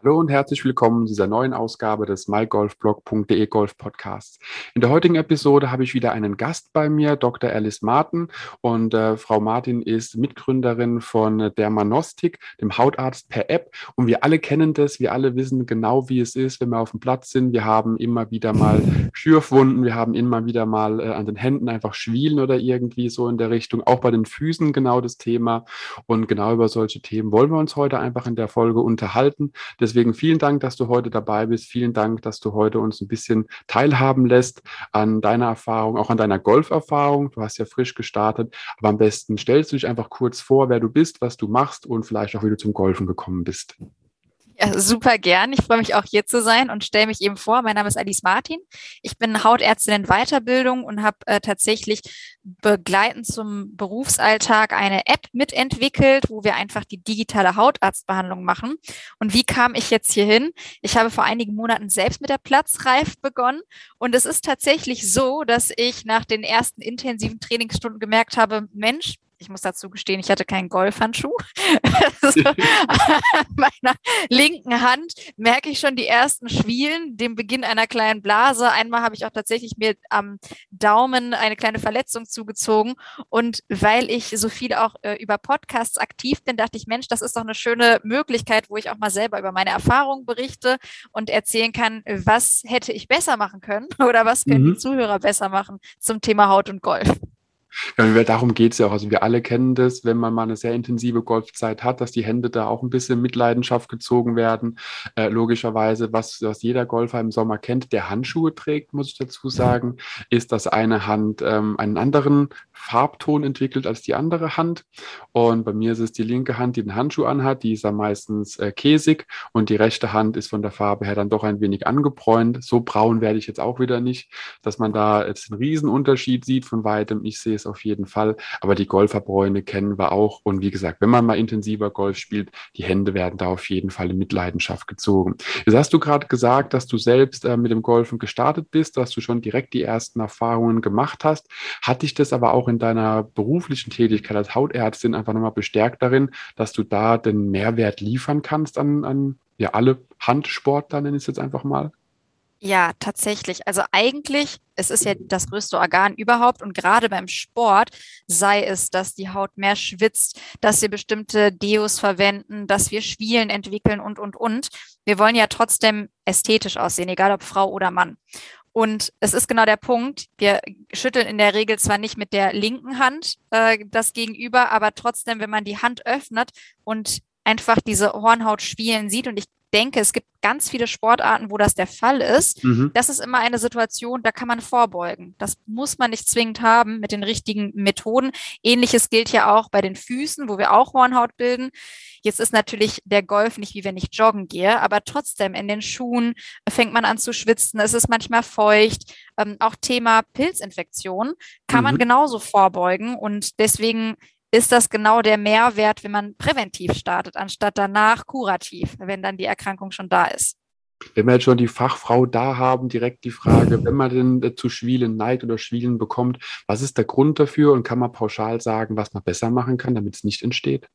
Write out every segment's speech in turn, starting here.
Hallo und herzlich willkommen zu dieser neuen Ausgabe des mygolfblog.de Golf Podcasts. In der heutigen Episode habe ich wieder einen Gast bei mir, Dr. Alice Martin. Und äh, Frau Martin ist Mitgründerin von Dermanostik, dem Hautarzt per App. Und wir alle kennen das, wir alle wissen genau, wie es ist, wenn wir auf dem Platz sind. Wir haben immer wieder mal Schürfwunden, wir haben immer wieder mal äh, an den Händen einfach Schwielen oder irgendwie so in der Richtung. Auch bei den Füßen genau das Thema. Und genau über solche Themen wollen wir uns heute einfach in der Folge unterhalten. Das Deswegen vielen Dank, dass du heute dabei bist. Vielen Dank, dass du heute uns ein bisschen teilhaben lässt an deiner Erfahrung, auch an deiner Golferfahrung. Du hast ja frisch gestartet, aber am besten stellst du dich einfach kurz vor, wer du bist, was du machst und vielleicht auch, wie du zum Golfen gekommen bist. Ja, super gern. Ich freue mich auch hier zu sein und stelle mich eben vor. Mein Name ist Alice Martin. Ich bin Hautärztin in Weiterbildung und habe äh, tatsächlich begleitend zum Berufsalltag eine App mitentwickelt, wo wir einfach die digitale Hautarztbehandlung machen. Und wie kam ich jetzt hier hin? Ich habe vor einigen Monaten selbst mit der Platzreif begonnen und es ist tatsächlich so, dass ich nach den ersten intensiven Trainingsstunden gemerkt habe, Mensch, ich muss dazu gestehen, ich hatte keinen Golfhandschuh. also, an meiner linken Hand merke ich schon die ersten Schwielen, den Beginn einer kleinen Blase. Einmal habe ich auch tatsächlich mir am Daumen eine kleine Verletzung zugezogen. Und weil ich so viel auch äh, über Podcasts aktiv bin, dachte ich, Mensch, das ist doch eine schöne Möglichkeit, wo ich auch mal selber über meine Erfahrungen berichte und erzählen kann, was hätte ich besser machen können oder was können mhm. die Zuhörer besser machen zum Thema Haut und Golf. Ja, darum geht es ja auch. Also wir alle kennen das, wenn man mal eine sehr intensive Golfzeit hat, dass die Hände da auch ein bisschen mit Leidenschaft gezogen werden. Äh, logischerweise, was, was jeder Golfer im Sommer kennt, der Handschuhe trägt, muss ich dazu sagen, ist, dass eine Hand ähm, einen anderen Farbton entwickelt als die andere Hand. Und bei mir ist es die linke Hand, die den Handschuh anhat, die ist dann meistens äh, käsig und die rechte Hand ist von der Farbe her dann doch ein wenig angebräunt. So braun werde ich jetzt auch wieder nicht, dass man da jetzt einen Riesenunterschied sieht von weitem. Ich sehe es auf jeden Fall. Aber die Golferbräune kennen wir auch. Und wie gesagt, wenn man mal intensiver Golf spielt, die Hände werden da auf jeden Fall in Mitleidenschaft gezogen. Jetzt hast du gerade gesagt, dass du selbst äh, mit dem Golfen gestartet bist, dass du schon direkt die ersten Erfahrungen gemacht hast. Hat dich das aber auch in deiner beruflichen Tätigkeit als Hautärztin einfach nochmal bestärkt darin, dass du da den Mehrwert liefern kannst an, an ja, alle Handsportler, nenne ich es jetzt einfach mal? Ja, tatsächlich. Also eigentlich, es ist ja das größte Organ überhaupt und gerade beim Sport sei es, dass die Haut mehr schwitzt, dass wir bestimmte Deos verwenden, dass wir Schwielen entwickeln und, und, und. Wir wollen ja trotzdem ästhetisch aussehen, egal ob Frau oder Mann. Und es ist genau der Punkt, wir schütteln in der Regel zwar nicht mit der linken Hand äh, das Gegenüber, aber trotzdem, wenn man die Hand öffnet und einfach diese Hornhautschwielen sieht, und ich denke, es gibt ganz viele Sportarten, wo das der Fall ist. Mhm. Das ist immer eine Situation, da kann man vorbeugen. Das muss man nicht zwingend haben mit den richtigen Methoden. Ähnliches gilt ja auch bei den Füßen, wo wir auch Hornhaut bilden. Jetzt ist natürlich der Golf nicht wie wenn ich joggen gehe, aber trotzdem in den Schuhen fängt man an zu schwitzen. Es ist manchmal feucht. Ähm, auch Thema Pilzinfektion kann mhm. man genauso vorbeugen und deswegen ist das genau der Mehrwert, wenn man präventiv startet, anstatt danach kurativ, wenn dann die Erkrankung schon da ist. Wenn wir jetzt schon die Fachfrau da haben, direkt die Frage, wenn man denn zu Schwielen neigt oder Schwielen bekommt, was ist der Grund dafür und kann man pauschal sagen, was man besser machen kann, damit es nicht entsteht?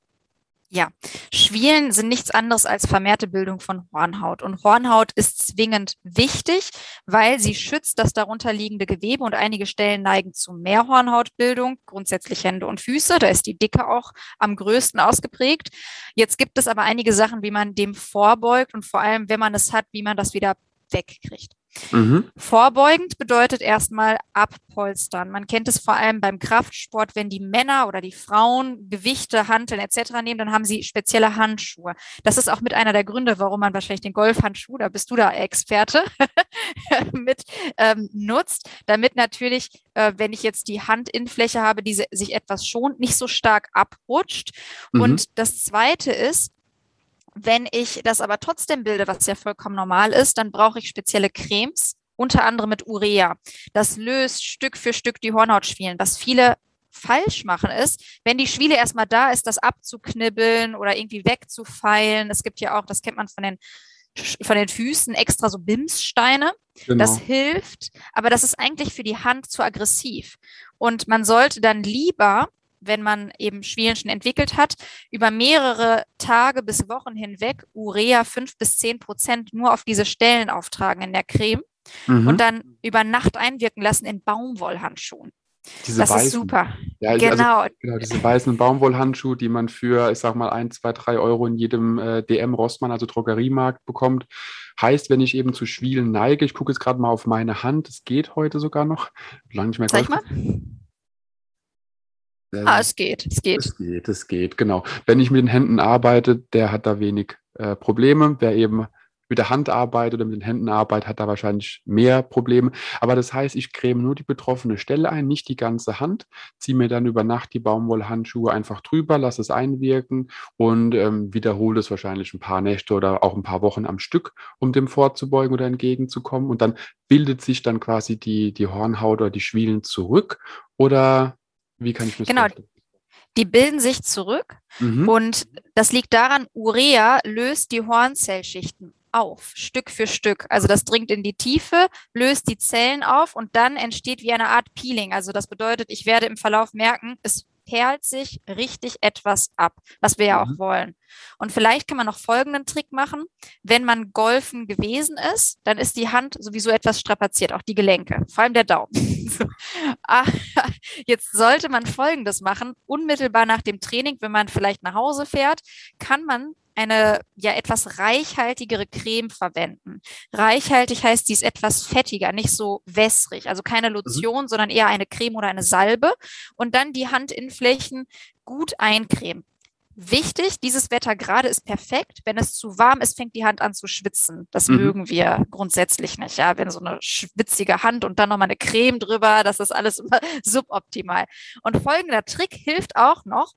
Ja, Schwielen sind nichts anderes als vermehrte Bildung von Hornhaut. Und Hornhaut ist zwingend wichtig, weil sie schützt das darunter liegende Gewebe und einige Stellen neigen zu mehr Hornhautbildung, grundsätzlich Hände und Füße. Da ist die Dicke auch am größten ausgeprägt. Jetzt gibt es aber einige Sachen, wie man dem vorbeugt und vor allem, wenn man es hat, wie man das wieder wegkriegt. Mhm. Vorbeugend bedeutet erstmal abpolstern. Man kennt es vor allem beim Kraftsport, wenn die Männer oder die Frauen Gewichte, Hanteln etc. nehmen, dann haben sie spezielle Handschuhe. Das ist auch mit einer der Gründe, warum man wahrscheinlich den Golfhandschuh, da bist du da Experte, mit ähm, nutzt, damit natürlich, äh, wenn ich jetzt die Handinnenfläche habe, die sich etwas schont, nicht so stark abrutscht. Mhm. Und das Zweite ist, wenn ich das aber trotzdem bilde, was ja vollkommen normal ist, dann brauche ich spezielle Cremes, unter anderem mit Urea. Das löst Stück für Stück die Hornhautschwielen. Was viele falsch machen ist, wenn die Schwiele erstmal da ist, das abzuknibbeln oder irgendwie wegzufeilen. Es gibt ja auch, das kennt man von den von den Füßen extra so Bimssteine. Genau. Das hilft, aber das ist eigentlich für die Hand zu aggressiv. Und man sollte dann lieber wenn man eben Schwielen schon entwickelt hat, über mehrere Tage bis Wochen hinweg Urea fünf bis zehn Prozent nur auf diese Stellen auftragen in der Creme mhm. und dann über Nacht einwirken lassen in Baumwollhandschuhen. Diese das weißen, ist super. Ja, also genau. Also, genau, diese weißen Baumwollhandschuhe, die man für, ich sag mal, ein, zwei, drei Euro in jedem äh, DM Rossmann, also Drogeriemarkt, bekommt. Heißt, wenn ich eben zu Schwielen neige, ich gucke jetzt gerade mal auf meine Hand, es geht heute sogar noch. Lange nicht mehr Zeig mal. Ah, es geht, es geht. Es geht, es geht, genau. Wenn ich mit den Händen arbeite, der hat da wenig äh, Probleme. Wer eben mit der Hand arbeitet oder mit den Händen arbeitet, hat da wahrscheinlich mehr Probleme. Aber das heißt, ich creme nur die betroffene Stelle ein, nicht die ganze Hand, ziehe mir dann über Nacht die Baumwollhandschuhe einfach drüber, lasse es einwirken und ähm, wiederhole es wahrscheinlich ein paar Nächte oder auch ein paar Wochen am Stück, um dem vorzubeugen oder entgegenzukommen. Und dann bildet sich dann quasi die, die Hornhaut oder die Schwielen zurück. Oder wie kann ich mir das genau. vorstellen? Die bilden sich zurück mhm. und das liegt daran, Urea löst die Hornzellschichten auf, Stück für Stück. Also das dringt in die Tiefe, löst die Zellen auf und dann entsteht wie eine Art Peeling. Also das bedeutet, ich werde im Verlauf merken, es perlt sich richtig etwas ab, was wir ja auch mhm. wollen. Und vielleicht kann man noch folgenden Trick machen. Wenn man golfen gewesen ist, dann ist die Hand sowieso etwas strapaziert, auch die Gelenke, vor allem der Daumen. Ah, jetzt sollte man folgendes machen. Unmittelbar nach dem Training, wenn man vielleicht nach Hause fährt, kann man eine ja etwas reichhaltigere Creme verwenden. Reichhaltig heißt, sie ist etwas fettiger, nicht so wässrig, also keine mhm. Lotion, mhm. sondern eher eine Creme oder eine Salbe und dann die Handinnenflächen gut eincremen. Wichtig, dieses Wetter gerade ist perfekt. Wenn es zu warm ist, fängt die Hand an zu schwitzen. Das mhm. mögen wir grundsätzlich nicht. Ja, wenn so eine schwitzige Hand und dann nochmal eine Creme drüber, das ist alles immer suboptimal. Und folgender Trick hilft auch noch,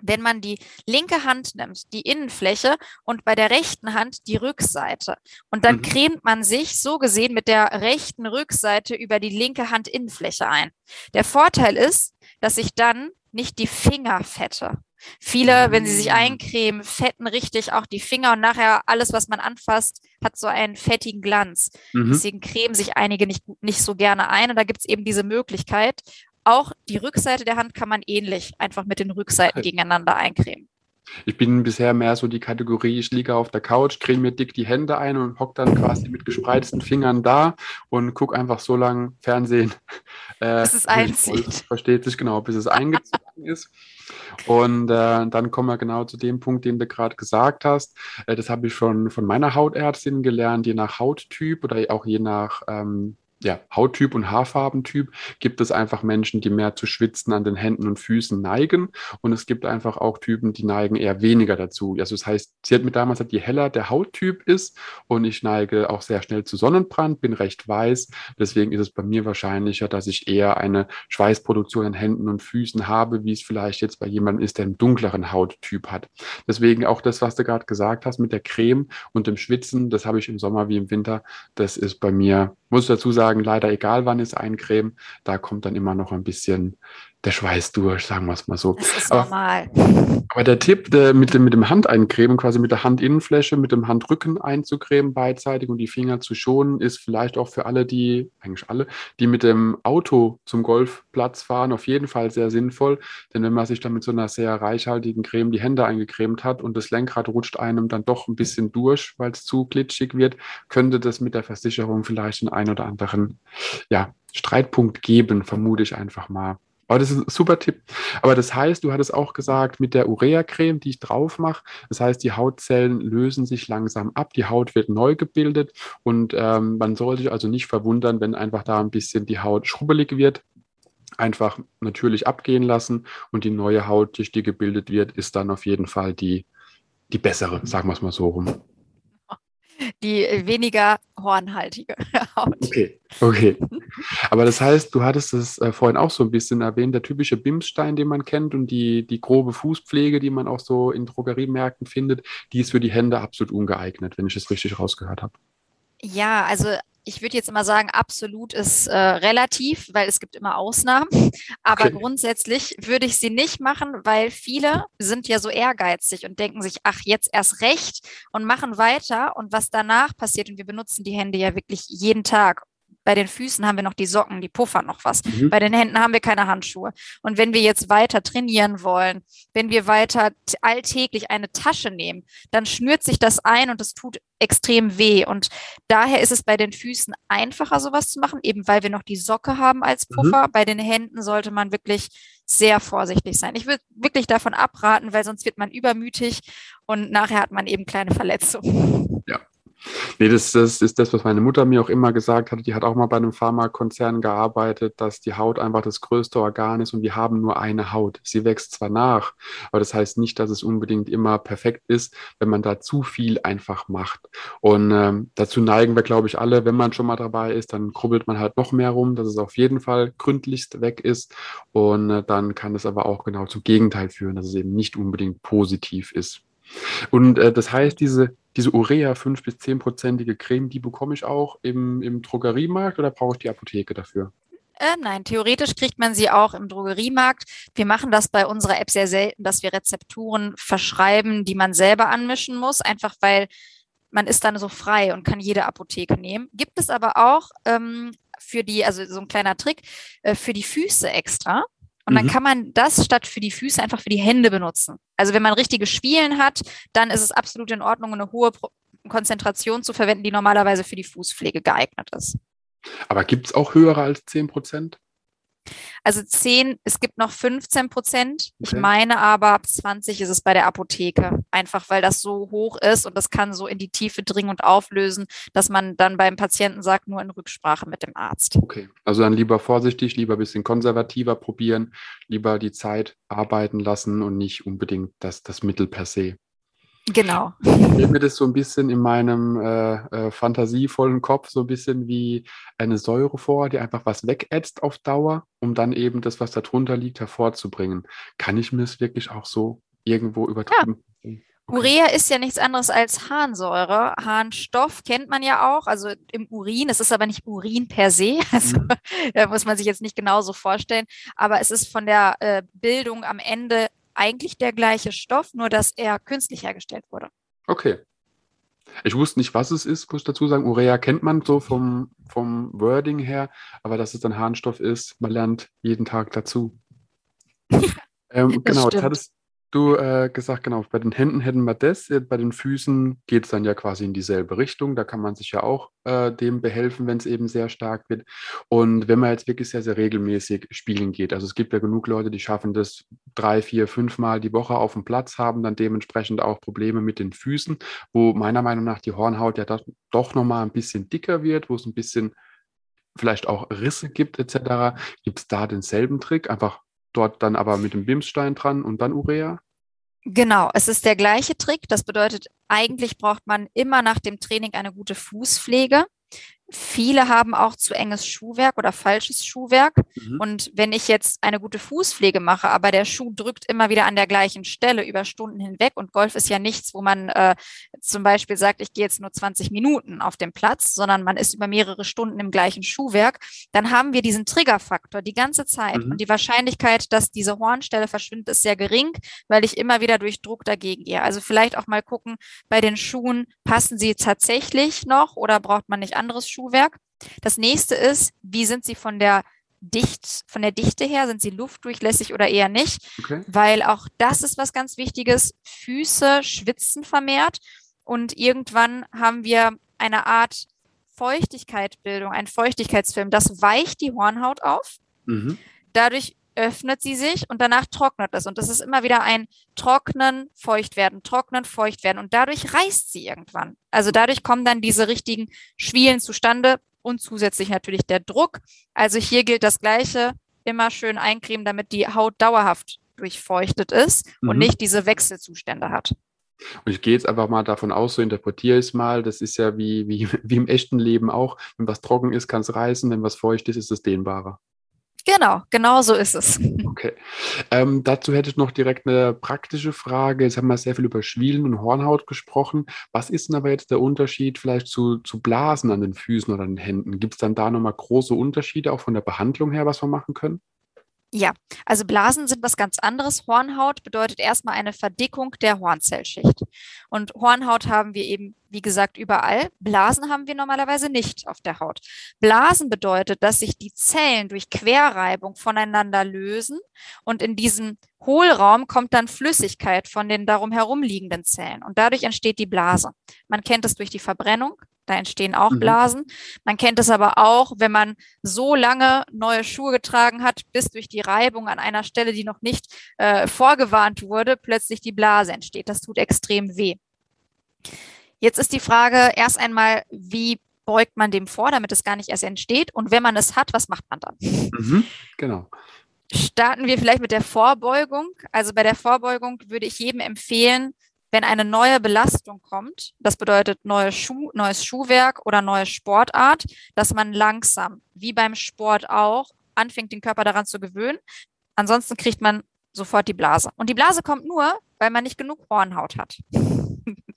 wenn man die linke Hand nimmt, die Innenfläche und bei der rechten Hand die Rückseite. Und dann mhm. cremt man sich so gesehen mit der rechten Rückseite über die linke Handinnenfläche ein. Der Vorteil ist, dass ich dann nicht die Finger fette. Viele, wenn sie sich ah. eincremen, fetten richtig auch die Finger und nachher alles, was man anfasst, hat so einen fettigen Glanz. Mhm. Deswegen cremen sich einige nicht, nicht so gerne ein. Und da gibt es eben diese Möglichkeit. Auch die Rückseite der Hand kann man ähnlich einfach mit den Rückseiten gegeneinander eincremen. Ich bin bisher mehr so die Kategorie, ich liege auf der Couch, creme mir dick die Hände ein und hock dann quasi mit gespreizten Fingern da und gucke einfach so lange Fernsehen. Äh, bis es einzieht. Versteht sich genau, bis es eingezogen ist. Und äh, dann kommen wir genau zu dem Punkt, den du gerade gesagt hast. Äh, das habe ich schon von meiner Hautärztin gelernt, je nach Hauttyp oder auch je nach ähm, ja, Hauttyp und Haarfarbentyp gibt es einfach Menschen, die mehr zu schwitzen an den Händen und Füßen neigen. Und es gibt einfach auch Typen, die neigen eher weniger dazu. Also das heißt, sie hat mir damals gesagt, je heller der Hauttyp ist und ich neige auch sehr schnell zu Sonnenbrand, bin recht weiß. Deswegen ist es bei mir wahrscheinlicher, dass ich eher eine Schweißproduktion an Händen und Füßen habe, wie es vielleicht jetzt bei jemandem ist, der einen dunkleren Hauttyp hat. Deswegen auch das, was du gerade gesagt hast mit der Creme und dem Schwitzen, das habe ich im Sommer wie im Winter. Das ist bei mir muss dazu sagen, leider egal wann es eincremen, da kommt dann immer noch ein bisschen der Schweiß durch, sagen wir es mal so. Das ist normal. Aber der Tipp der, mit, dem, mit dem Handeincremen, quasi mit der Handinnenfläche, mit dem Handrücken einzucremen beidseitig und die Finger zu schonen, ist vielleicht auch für alle, die, eigentlich alle, die mit dem Auto zum Golfplatz fahren, auf jeden Fall sehr sinnvoll. Denn wenn man sich dann mit so einer sehr reichhaltigen Creme die Hände eingecremt hat und das Lenkrad rutscht einem dann doch ein bisschen durch, weil es zu glitschig wird, könnte das mit der Versicherung vielleicht den einen oder anderen ja, Streitpunkt geben, vermute ich einfach mal. Aber das ist ein super Tipp. Aber das heißt, du hattest auch gesagt, mit der Urea-Creme, die ich drauf mache, das heißt, die Hautzellen lösen sich langsam ab, die Haut wird neu gebildet und ähm, man soll sich also nicht verwundern, wenn einfach da ein bisschen die Haut schrubbelig wird. Einfach natürlich abgehen lassen und die neue Haut, die gebildet wird, ist dann auf jeden Fall die, die bessere, sagen wir es mal so rum die weniger hornhaltige Haut. Okay, okay. Aber das heißt, du hattest es äh, vorhin auch so ein bisschen erwähnt, der typische Bimsstein, den man kennt und die, die grobe Fußpflege, die man auch so in Drogeriemärkten findet, die ist für die Hände absolut ungeeignet, wenn ich es richtig rausgehört habe. Ja, also ich würde jetzt immer sagen, absolut ist äh, relativ, weil es gibt immer Ausnahmen. Aber okay. grundsätzlich würde ich sie nicht machen, weil viele sind ja so ehrgeizig und denken sich, ach, jetzt erst recht und machen weiter. Und was danach passiert, und wir benutzen die Hände ja wirklich jeden Tag bei den Füßen haben wir noch die Socken, die puffern noch was. Mhm. Bei den Händen haben wir keine Handschuhe. Und wenn wir jetzt weiter trainieren wollen, wenn wir weiter alltäglich eine Tasche nehmen, dann schnürt sich das ein und es tut extrem weh. Und daher ist es bei den Füßen einfacher, sowas zu machen, eben weil wir noch die Socke haben als mhm. Puffer. Mhm. Bei den Händen sollte man wirklich sehr vorsichtig sein. Ich würde wirklich davon abraten, weil sonst wird man übermütig und nachher hat man eben kleine Verletzungen. Ja, Nee, das, das ist das, was meine Mutter mir auch immer gesagt hat. Die hat auch mal bei einem Pharmakonzern gearbeitet, dass die Haut einfach das größte Organ ist und wir haben nur eine Haut. Sie wächst zwar nach, aber das heißt nicht, dass es unbedingt immer perfekt ist, wenn man da zu viel einfach macht. Und ähm, dazu neigen wir, glaube ich, alle, wenn man schon mal dabei ist, dann krubbelt man halt noch mehr rum, dass es auf jeden Fall gründlichst weg ist. Und äh, dann kann es aber auch genau zum Gegenteil führen, dass es eben nicht unbedingt positiv ist. Und äh, das heißt, diese diese Urea 5 bis 10-prozentige Creme, die bekomme ich auch im, im Drogeriemarkt oder brauche ich die Apotheke dafür? Äh, nein, theoretisch kriegt man sie auch im Drogeriemarkt. Wir machen das bei unserer App sehr selten, dass wir Rezepturen verschreiben, die man selber anmischen muss, einfach weil man ist dann so frei und kann jede Apotheke nehmen. Gibt es aber auch ähm, für die, also so ein kleiner Trick, äh, für die Füße extra. Und dann mhm. kann man das statt für die Füße einfach für die Hände benutzen. Also wenn man richtige Schwielen hat, dann ist es absolut in Ordnung, eine hohe Konzentration zu verwenden, die normalerweise für die Fußpflege geeignet ist. Aber gibt es auch höhere als 10 Prozent? Also 10, es gibt noch 15 Prozent. Okay. Ich meine aber ab 20 ist es bei der Apotheke. Einfach weil das so hoch ist und das kann so in die Tiefe dringen und auflösen, dass man dann beim Patienten sagt, nur in Rücksprache mit dem Arzt. Okay, also dann lieber vorsichtig, lieber ein bisschen konservativer probieren, lieber die Zeit arbeiten lassen und nicht unbedingt das, das Mittel per se. Genau. Ich stelle mir das so ein bisschen in meinem äh, äh, fantasievollen Kopf so ein bisschen wie eine Säure vor, die einfach was wegätzt auf Dauer, um dann eben das, was da drunter liegt, hervorzubringen. Kann ich mir das wirklich auch so irgendwo übertragen? Ja. Okay. Urea ist ja nichts anderes als Harnsäure. Harnstoff kennt man ja auch, also im Urin. Es ist aber nicht Urin per se, also mhm. da muss man sich jetzt nicht genauso vorstellen. Aber es ist von der äh, Bildung am Ende eigentlich der gleiche Stoff, nur dass er künstlich hergestellt wurde. Okay. Ich wusste nicht, was es ist, muss ich dazu sagen. Urea kennt man so vom, vom Wording her, aber dass es dann Harnstoff ist, man lernt jeden Tag dazu. ähm, genau, jetzt hattest, du äh, gesagt, genau, bei den Händen hätten wir das, bei den Füßen geht es dann ja quasi in dieselbe Richtung. Da kann man sich ja auch äh, dem behelfen, wenn es eben sehr stark wird. Und wenn man jetzt wirklich sehr, sehr regelmäßig spielen geht, also es gibt ja genug Leute, die schaffen das drei, vier, fünf Mal die Woche auf dem Platz, haben dann dementsprechend auch Probleme mit den Füßen, wo meiner Meinung nach die Hornhaut ja doch, doch nochmal ein bisschen dicker wird, wo es ein bisschen vielleicht auch Risse gibt etc. Gibt es da denselben Trick? Einfach dort dann aber mit dem Bimsstein dran und dann Urea? Genau, es ist der gleiche Trick. Das bedeutet, eigentlich braucht man immer nach dem Training eine gute Fußpflege. Viele haben auch zu enges Schuhwerk oder falsches Schuhwerk. Mhm. Und wenn ich jetzt eine gute Fußpflege mache, aber der Schuh drückt immer wieder an der gleichen Stelle über Stunden hinweg und Golf ist ja nichts, wo man äh, zum Beispiel sagt, ich gehe jetzt nur 20 Minuten auf dem Platz, sondern man ist über mehrere Stunden im gleichen Schuhwerk, dann haben wir diesen Triggerfaktor die ganze Zeit. Mhm. Und die Wahrscheinlichkeit, dass diese Hornstelle verschwindet, ist sehr gering, weil ich immer wieder durch Druck dagegen gehe. Also vielleicht auch mal gucken, bei den Schuhen, passen sie tatsächlich noch oder braucht man nicht anderes Schuh? Schuhwerk. Das nächste ist, wie sind sie von der dicht, von der Dichte her, sind sie luftdurchlässig oder eher nicht? Okay. Weil auch das ist was ganz Wichtiges. Füße schwitzen vermehrt und irgendwann haben wir eine Art Feuchtigkeitsbildung, ein Feuchtigkeitsfilm. Das weicht die Hornhaut auf. Mhm. Dadurch öffnet sie sich und danach trocknet es. Und das ist immer wieder ein Trocknen, feucht werden, trocknen, feucht werden. Und dadurch reißt sie irgendwann. Also dadurch kommen dann diese richtigen Schwielen zustande und zusätzlich natürlich der Druck. Also hier gilt das Gleiche. Immer schön eincremen, damit die Haut dauerhaft durchfeuchtet ist mhm. und nicht diese Wechselzustände hat. Und ich gehe jetzt einfach mal davon aus, so interpretiere ich es mal, das ist ja wie, wie, wie im echten Leben auch. Wenn was trocken ist, kann es reißen, wenn was feucht ist, ist es dehnbarer. Genau, genau so ist es. Okay. Ähm, dazu hätte ich noch direkt eine praktische Frage. Jetzt haben wir sehr viel über Schwielen und Hornhaut gesprochen. Was ist denn aber jetzt der Unterschied vielleicht zu, zu Blasen an den Füßen oder an den Händen? Gibt es dann da nochmal große Unterschiede auch von der Behandlung her, was wir machen können? Ja, also Blasen sind was ganz anderes. Hornhaut bedeutet erstmal eine Verdickung der Hornzellschicht. Und Hornhaut haben wir eben, wie gesagt, überall. Blasen haben wir normalerweise nicht auf der Haut. Blasen bedeutet, dass sich die Zellen durch Querreibung voneinander lösen und in diesem Hohlraum kommt dann Flüssigkeit von den darum herumliegenden Zellen und dadurch entsteht die Blase. Man kennt es durch die Verbrennung, da entstehen auch mhm. Blasen. Man kennt es aber auch, wenn man so lange neue Schuhe getragen hat, bis durch die Reibung an einer Stelle, die noch nicht äh, vorgewarnt wurde, plötzlich die Blase entsteht. Das tut extrem weh. Jetzt ist die Frage erst einmal, wie beugt man dem vor, damit es gar nicht erst entsteht? Und wenn man es hat, was macht man dann? Mhm, genau. Starten wir vielleicht mit der Vorbeugung. Also bei der Vorbeugung würde ich jedem empfehlen, wenn eine neue Belastung kommt, das bedeutet neue Schuh, neues Schuhwerk oder neue Sportart, dass man langsam, wie beim Sport auch, anfängt, den Körper daran zu gewöhnen. Ansonsten kriegt man sofort die Blase. Und die Blase kommt nur, weil man nicht genug Hornhaut hat.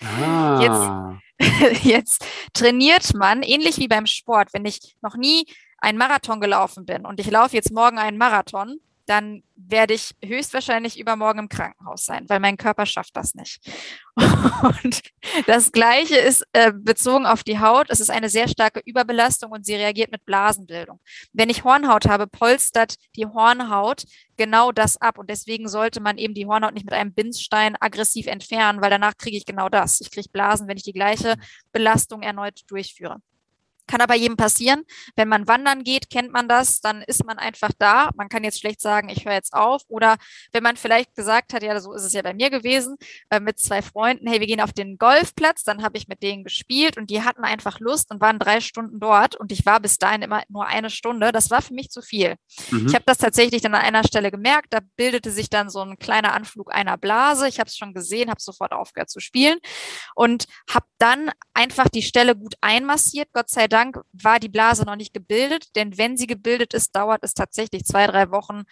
Ah. Jetzt, jetzt trainiert man, ähnlich wie beim Sport, wenn ich noch nie einen Marathon gelaufen bin und ich laufe jetzt morgen einen Marathon, dann werde ich höchstwahrscheinlich übermorgen im Krankenhaus sein, weil mein Körper schafft das nicht. Und das Gleiche ist äh, bezogen auf die Haut. Es ist eine sehr starke Überbelastung und sie reagiert mit Blasenbildung. Wenn ich Hornhaut habe, polstert die Hornhaut genau das ab. Und deswegen sollte man eben die Hornhaut nicht mit einem Bindstein aggressiv entfernen, weil danach kriege ich genau das. Ich kriege Blasen, wenn ich die gleiche Belastung erneut durchführe. Kann aber jedem passieren. Wenn man wandern geht, kennt man das, dann ist man einfach da. Man kann jetzt schlecht sagen, ich höre jetzt auf. Oder wenn man vielleicht gesagt hat, ja, so ist es ja bei mir gewesen, äh, mit zwei Freunden, hey, wir gehen auf den Golfplatz, dann habe ich mit denen gespielt und die hatten einfach Lust und waren drei Stunden dort und ich war bis dahin immer nur eine Stunde. Das war für mich zu viel. Mhm. Ich habe das tatsächlich dann an einer Stelle gemerkt, da bildete sich dann so ein kleiner Anflug einer Blase. Ich habe es schon gesehen, habe sofort aufgehört zu spielen und habe dann einfach die Stelle gut einmassiert, Gott sei Dank Dank war die Blase noch nicht gebildet, denn wenn sie gebildet ist, dauert es tatsächlich zwei, drei Wochen,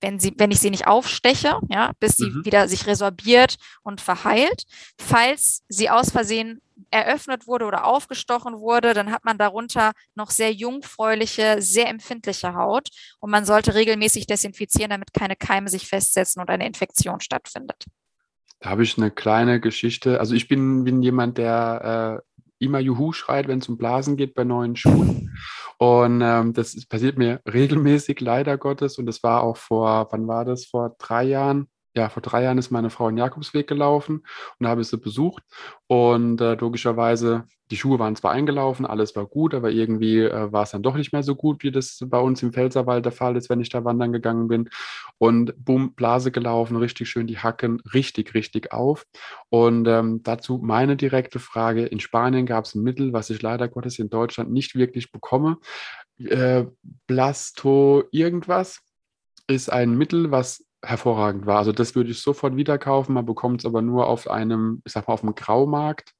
wenn, sie, wenn ich sie nicht aufsteche, ja, bis sie mhm. wieder sich resorbiert und verheilt. Falls sie aus Versehen eröffnet wurde oder aufgestochen wurde, dann hat man darunter noch sehr jungfräuliche, sehr empfindliche Haut und man sollte regelmäßig desinfizieren, damit keine Keime sich festsetzen und eine Infektion stattfindet. Da habe ich eine kleine Geschichte. Also ich bin, bin jemand, der äh, immer Juhu schreit, wenn es um Blasen geht bei neuen Schuhen. Und ähm, das ist, passiert mir regelmäßig, leider Gottes. Und das war auch vor, wann war das? Vor drei Jahren ja, vor drei Jahren ist meine Frau in Jakobsweg gelaufen und habe sie besucht. Und äh, logischerweise, die Schuhe waren zwar eingelaufen, alles war gut, aber irgendwie äh, war es dann doch nicht mehr so gut, wie das bei uns im Pfälzerwald der Fall ist, wenn ich da wandern gegangen bin. Und bumm, Blase gelaufen, richtig schön die Hacken, richtig, richtig auf. Und ähm, dazu meine direkte Frage: In Spanien gab es ein Mittel, was ich leider Gottes in Deutschland nicht wirklich bekomme. Äh, Blasto irgendwas ist ein Mittel, was hervorragend war. Also das würde ich sofort wieder kaufen. Man bekommt es aber nur auf einem, ich sag mal, auf dem Graumarkt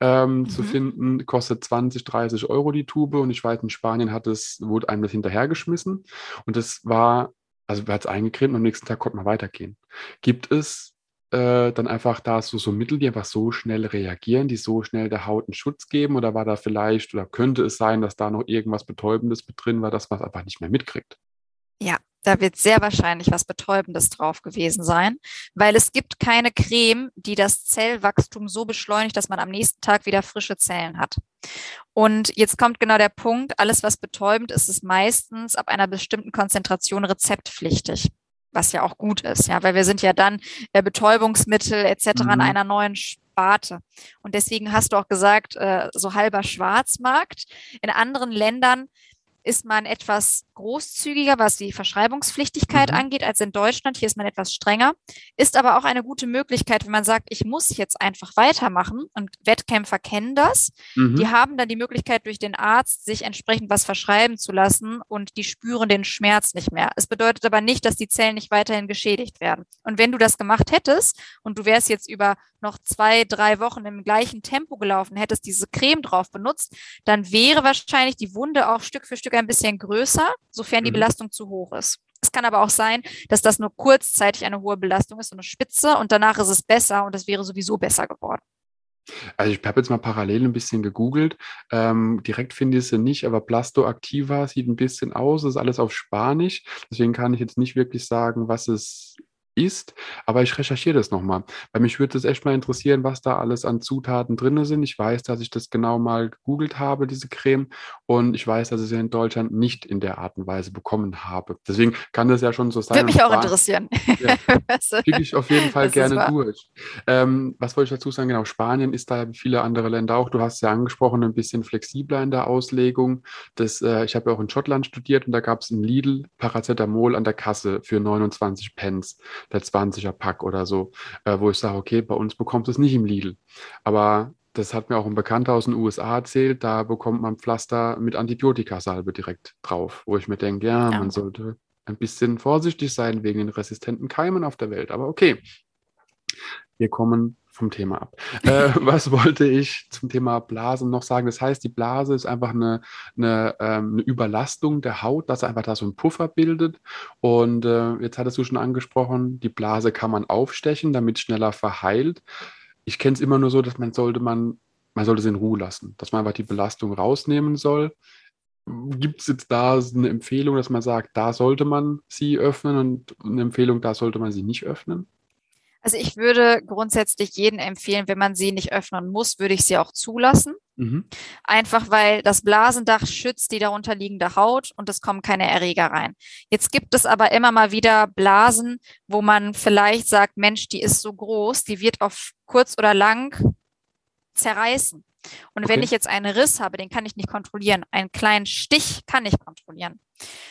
ähm, mhm. zu finden. Kostet 20, 30 Euro die Tube. Und ich weiß, in Spanien hat es, wurde einem das hinterhergeschmissen. Und das war, also wer hat es eingecremt und am nächsten Tag konnte man weitergehen. Gibt es äh, dann einfach da so, so Mittel, die einfach so schnell reagieren, die so schnell der Haut einen Schutz geben? Oder war da vielleicht, oder könnte es sein, dass da noch irgendwas Betäubendes mit drin war, dass man es einfach nicht mehr mitkriegt? Ja, da wird sehr wahrscheinlich was Betäubendes drauf gewesen sein, weil es gibt keine Creme, die das Zellwachstum so beschleunigt, dass man am nächsten Tag wieder frische Zellen hat. Und jetzt kommt genau der Punkt, alles was betäubend ist, ist meistens ab einer bestimmten Konzentration rezeptpflichtig was ja auch gut ist, ja, weil wir sind ja dann äh, Betäubungsmittel etc. Mhm. an einer neuen Sparte. Und deswegen hast du auch gesagt, äh, so halber Schwarzmarkt. In anderen Ländern ist man etwas großzügiger, was die Verschreibungspflichtigkeit mhm. angeht, als in Deutschland. Hier ist man etwas strenger. Ist aber auch eine gute Möglichkeit, wenn man sagt, ich muss jetzt einfach weitermachen. Und Wettkämpfer kennen das. Mhm. Die haben dann die Möglichkeit, durch den Arzt sich entsprechend was verschreiben zu lassen und die spüren den Schmerz nicht mehr. Es bedeutet aber nicht, dass die Zellen nicht weiterhin geschädigt werden. Und wenn du das gemacht hättest und du wärst jetzt über noch zwei, drei Wochen im gleichen Tempo gelaufen, hättest diese Creme drauf benutzt, dann wäre wahrscheinlich die Wunde auch Stück für Stück ein bisschen größer, sofern die mhm. Belastung zu hoch ist. Es kann aber auch sein, dass das nur kurzzeitig eine hohe Belastung ist, so eine Spitze und danach ist es besser und es wäre sowieso besser geworden. Also ich habe jetzt mal parallel ein bisschen gegoogelt. Ähm, direkt finde ich sie nicht, aber Plasto Activa sieht ein bisschen aus, ist alles auf Spanisch. Deswegen kann ich jetzt nicht wirklich sagen, was es ist. Aber ich recherchiere das nochmal, weil mich würde es echt mal interessieren, was da alles an Zutaten drin sind. Ich weiß, dass ich das genau mal gegoogelt habe, diese Creme. Und ich weiß, dass ich sie in Deutschland nicht in der Art und Weise bekommen habe. Deswegen kann das ja schon so sein. Würde mich auch interessieren. Ja, Kriege ich auf jeden Fall gerne durch. Ähm, was wollte ich dazu sagen? Genau, Spanien ist da wie viele andere Länder auch. Du hast es ja angesprochen, ein bisschen flexibler in der Auslegung. Das, äh, ich habe ja auch in Schottland studiert und da gab es ein Lidl Paracetamol an der Kasse für 29 Pence der 20er Pack oder so, äh, wo ich sage, okay, bei uns bekommst du es nicht im Lidl. Aber das hat mir auch ein Bekannter aus den USA erzählt, da bekommt man Pflaster mit Antibiotikasalbe direkt drauf, wo ich mir denke, ja, ja, man sollte ein bisschen vorsichtig sein wegen den resistenten Keimen auf der Welt. Aber okay, wir kommen vom Thema ab. Äh, was wollte ich zum Thema Blasen noch sagen? Das heißt, die Blase ist einfach eine, eine, ähm, eine Überlastung der Haut, dass einfach da so ein Puffer bildet. Und äh, jetzt hattest du schon angesprochen, die Blase kann man aufstechen, damit schneller verheilt. Ich kenne es immer nur so, dass man sollte man, man sollte sie in Ruhe lassen, dass man einfach die Belastung rausnehmen soll. Gibt es jetzt da eine Empfehlung, dass man sagt, da sollte man sie öffnen und eine Empfehlung, da sollte man sie nicht öffnen? Also ich würde grundsätzlich jeden empfehlen, wenn man sie nicht öffnen muss, würde ich sie auch zulassen. Mhm. Einfach weil das Blasendach schützt die darunter liegende Haut und es kommen keine Erreger rein. Jetzt gibt es aber immer mal wieder Blasen, wo man vielleicht sagt, Mensch, die ist so groß, die wird auf kurz oder lang zerreißen. Und okay. wenn ich jetzt einen Riss habe, den kann ich nicht kontrollieren. Einen kleinen Stich kann ich kontrollieren.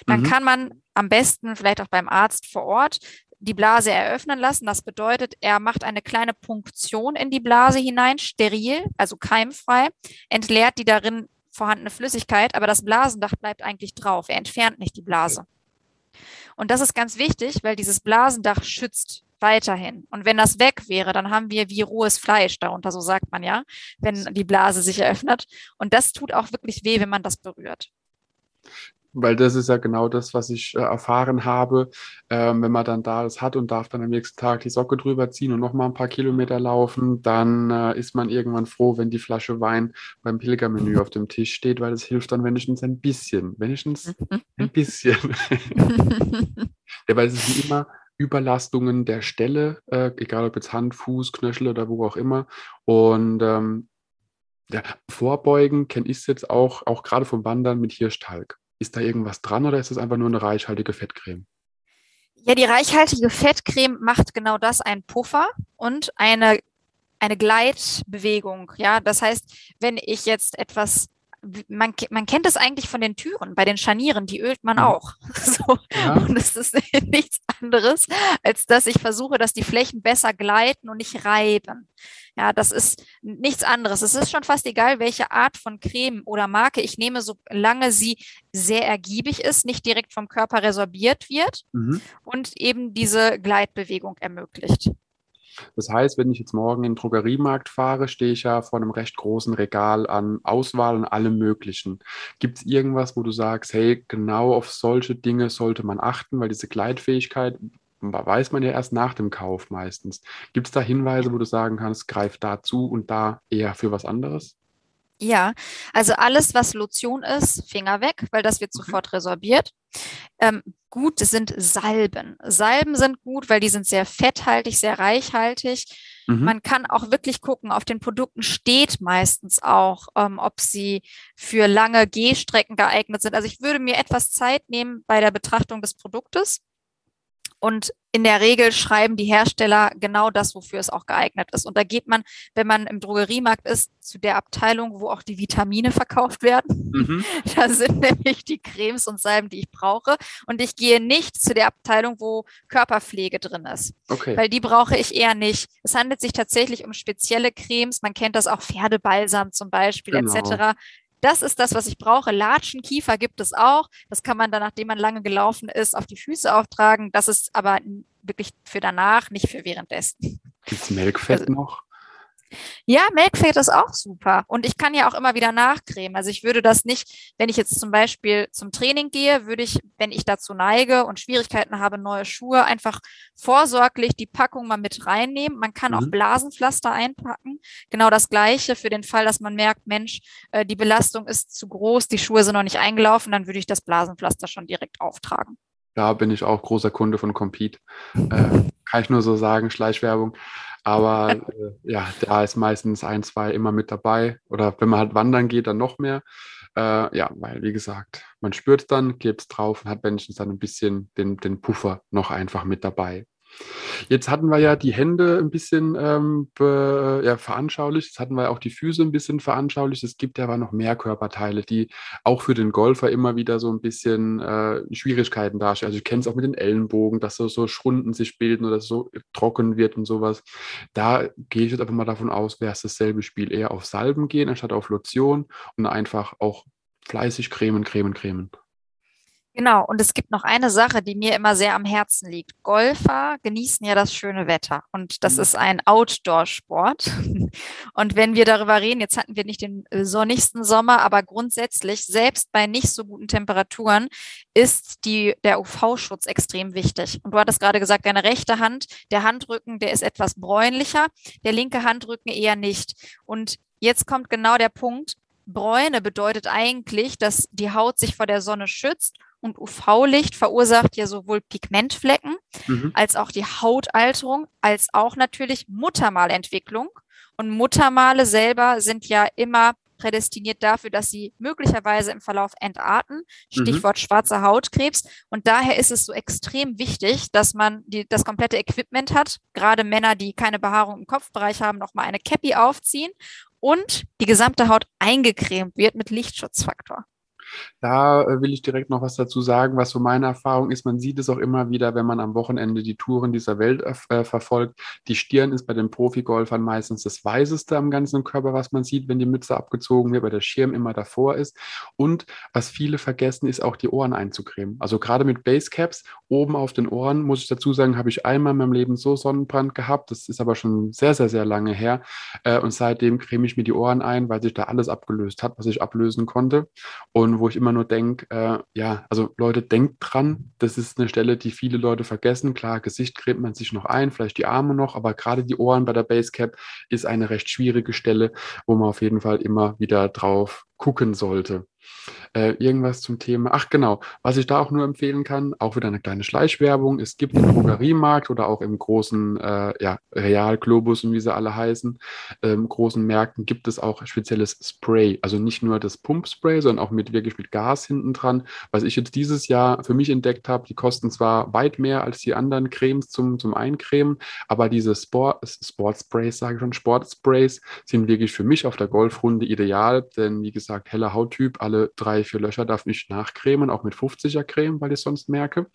Dann mhm. kann man am besten vielleicht auch beim Arzt vor Ort die Blase eröffnen lassen. Das bedeutet, er macht eine kleine Punktion in die Blase hinein, steril, also keimfrei, entleert die darin vorhandene Flüssigkeit, aber das Blasendach bleibt eigentlich drauf. Er entfernt nicht die Blase. Und das ist ganz wichtig, weil dieses Blasendach schützt weiterhin. Und wenn das weg wäre, dann haben wir wie rohes Fleisch darunter, so sagt man ja, wenn die Blase sich eröffnet. Und das tut auch wirklich weh, wenn man das berührt weil das ist ja genau das, was ich äh, erfahren habe, ähm, wenn man dann da das hat und darf dann am nächsten Tag die Socke drüber ziehen und nochmal ein paar Kilometer laufen, dann äh, ist man irgendwann froh, wenn die Flasche Wein beim Pilgermenü auf dem Tisch steht, weil es hilft dann wenigstens ein bisschen, wenigstens ein bisschen. ja, weil es sind immer Überlastungen der Stelle, äh, egal ob jetzt Hand, Fuß, Knöchel oder wo auch immer. Und ähm, ja, Vorbeugen kenne ich es jetzt auch, auch gerade vom Wandern mit Hirschtalg. Ist da irgendwas dran oder ist das einfach nur eine reichhaltige Fettcreme? Ja, die reichhaltige Fettcreme macht genau das, ein Puffer und eine, eine Gleitbewegung. Ja, das heißt, wenn ich jetzt etwas man, man kennt es eigentlich von den Türen, bei den Scharnieren, die ölt man auch. So. Ja. Und es ist nichts anderes, als dass ich versuche, dass die Flächen besser gleiten und nicht reiben. Ja, das ist nichts anderes. Es ist schon fast egal, welche Art von Creme oder Marke ich nehme, solange sie sehr ergiebig ist, nicht direkt vom Körper resorbiert wird mhm. und eben diese Gleitbewegung ermöglicht. Das heißt, wenn ich jetzt morgen in den Drogeriemarkt fahre, stehe ich ja vor einem recht großen Regal an Auswahl und allem Möglichen. Gibt es irgendwas, wo du sagst, hey, genau auf solche Dinge sollte man achten, weil diese Gleitfähigkeit weiß man ja erst nach dem Kauf meistens. Gibt es da Hinweise, wo du sagen kannst, greif da zu und da eher für was anderes? Ja, also alles, was Lotion ist, Finger weg, weil das wird okay. sofort resorbiert. Ähm, gut sind Salben. Salben sind gut, weil die sind sehr fetthaltig, sehr reichhaltig. Mhm. Man kann auch wirklich gucken, auf den Produkten steht meistens auch, ähm, ob sie für lange Gehstrecken geeignet sind. Also ich würde mir etwas Zeit nehmen bei der Betrachtung des Produktes und in der Regel schreiben die Hersteller genau das, wofür es auch geeignet ist. Und da geht man, wenn man im Drogeriemarkt ist, zu der Abteilung, wo auch die Vitamine verkauft werden. Mhm. Da sind nämlich die Cremes und Salben, die ich brauche. Und ich gehe nicht zu der Abteilung, wo Körperpflege drin ist. Okay. Weil die brauche ich eher nicht. Es handelt sich tatsächlich um spezielle Cremes. Man kennt das auch Pferdebalsam zum Beispiel genau. etc das ist das, was ich brauche. Latschen, Kiefer gibt es auch. Das kann man dann, nachdem man lange gelaufen ist, auf die Füße auftragen. Das ist aber wirklich für danach, nicht für währenddessen. Gibt es Melkfett also, noch? Ja, Milkfade ist auch super. Und ich kann ja auch immer wieder nachcremen. Also ich würde das nicht, wenn ich jetzt zum Beispiel zum Training gehe, würde ich, wenn ich dazu neige und Schwierigkeiten habe, neue Schuhe, einfach vorsorglich die Packung mal mit reinnehmen. Man kann mhm. auch Blasenpflaster einpacken. Genau das Gleiche für den Fall, dass man merkt, Mensch, äh, die Belastung ist zu groß, die Schuhe sind noch nicht eingelaufen, dann würde ich das Blasenpflaster schon direkt auftragen. Da bin ich auch großer Kunde von Compete. Äh, kann ich nur so sagen, Schleichwerbung. Aber äh, ja, da ist meistens ein, zwei immer mit dabei. Oder wenn man halt wandern geht, dann noch mehr. Äh, ja, weil, wie gesagt, man spürt es dann, klebt es drauf und hat wenigstens dann ein bisschen den, den Puffer noch einfach mit dabei. Jetzt hatten wir ja die Hände ein bisschen ähm, be, ja, veranschaulicht, jetzt hatten wir auch die Füße ein bisschen veranschaulicht. Es gibt ja aber noch mehr Körperteile, die auch für den Golfer immer wieder so ein bisschen äh, Schwierigkeiten darstellen. Also ich kenne es auch mit den Ellenbogen, dass so, so Schrunden sich bilden oder so trocken wird und sowas. Da gehe ich jetzt einfach mal davon aus, wäre es dasselbe Spiel eher auf Salben gehen, anstatt auf Lotion und einfach auch fleißig cremen, cremen, cremen. Genau, und es gibt noch eine Sache, die mir immer sehr am Herzen liegt. Golfer genießen ja das schöne Wetter und das mhm. ist ein Outdoor-Sport. Und wenn wir darüber reden, jetzt hatten wir nicht den äh, sonnigsten Sommer, aber grundsätzlich, selbst bei nicht so guten Temperaturen, ist die, der UV-Schutz extrem wichtig. Und du hattest gerade gesagt, deine rechte Hand, der Handrücken, der ist etwas bräunlicher, der linke Handrücken eher nicht. Und jetzt kommt genau der Punkt, Bräune bedeutet eigentlich, dass die Haut sich vor der Sonne schützt und UV-Licht verursacht ja sowohl Pigmentflecken mhm. als auch die Hautalterung, als auch natürlich Muttermalentwicklung. Und Muttermale selber sind ja immer prädestiniert dafür, dass sie möglicherweise im Verlauf entarten. Stichwort mhm. schwarzer Hautkrebs. Und daher ist es so extrem wichtig, dass man die, das komplette Equipment hat. Gerade Männer, die keine Behaarung im Kopfbereich haben, nochmal eine Cappy aufziehen und die gesamte Haut eingecremt wird mit Lichtschutzfaktor. Da äh, will ich direkt noch was dazu sagen, was so meine Erfahrung ist. Man sieht es auch immer wieder, wenn man am Wochenende die Touren dieser Welt äh, verfolgt. Die Stirn ist bei den Profigolfern meistens das Weißeste am ganzen Körper, was man sieht, wenn die Mütze abgezogen wird, weil der Schirm immer davor ist. Und was viele vergessen, ist auch die Ohren einzucremen. Also gerade mit Basecaps oben auf den Ohren, muss ich dazu sagen, habe ich einmal in meinem Leben so Sonnenbrand gehabt. Das ist aber schon sehr, sehr, sehr lange her. Äh, und seitdem creme ich mir die Ohren ein, weil sich da alles abgelöst hat, was ich ablösen konnte. Und wo ich immer nur denke, äh, ja, also Leute, denkt dran, das ist eine Stelle, die viele Leute vergessen. Klar, Gesicht cremt man sich noch ein, vielleicht die Arme noch, aber gerade die Ohren bei der Basecap ist eine recht schwierige Stelle, wo man auf jeden Fall immer wieder drauf gucken sollte. Äh, irgendwas zum Thema. Ach genau, was ich da auch nur empfehlen kann, auch wieder eine kleine Schleichwerbung. Es gibt im Drogeriemarkt oder auch im großen äh, ja, Real, Globus und wie sie alle heißen, ähm, großen Märkten gibt es auch spezielles Spray. Also nicht nur das Pumpspray, sondern auch mit wirklich mit Gas hinten dran. Was ich jetzt dieses Jahr für mich entdeckt habe, die kosten zwar weit mehr als die anderen Cremes zum, zum Eincremen, aber diese Sport, Sportsprays, sage ich schon, Sportsprays sind wirklich für mich auf der Golfrunde ideal, denn wie gesagt, heller Hauttyp, alle drei, vier Löcher darf ich nachcremen, auch mit 50er Creme, weil ich sonst merke.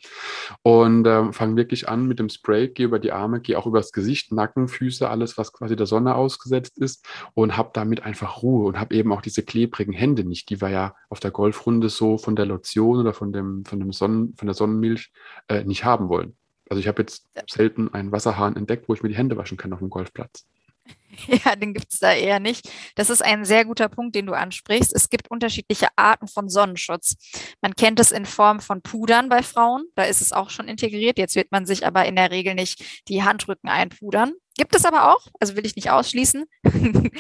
Und ähm, fange wirklich an mit dem Spray, gehe über die Arme, gehe auch übers Gesicht, Nacken, Füße, alles, was quasi der Sonne ausgesetzt ist und habe damit einfach Ruhe und habe eben auch diese klebrigen Hände nicht, die wir ja auf der Golfrunde so von der Lotion oder von, dem, von, dem Sonnen, von der Sonnenmilch äh, nicht haben wollen. Also ich habe jetzt selten einen Wasserhahn entdeckt, wo ich mir die Hände waschen kann auf dem Golfplatz. Ja, den gibt es da eher nicht. Das ist ein sehr guter Punkt, den du ansprichst. Es gibt unterschiedliche Arten von Sonnenschutz. Man kennt es in Form von Pudern bei Frauen. Da ist es auch schon integriert. Jetzt wird man sich aber in der Regel nicht die Handrücken einpudern. Gibt es aber auch, also will ich nicht ausschließen.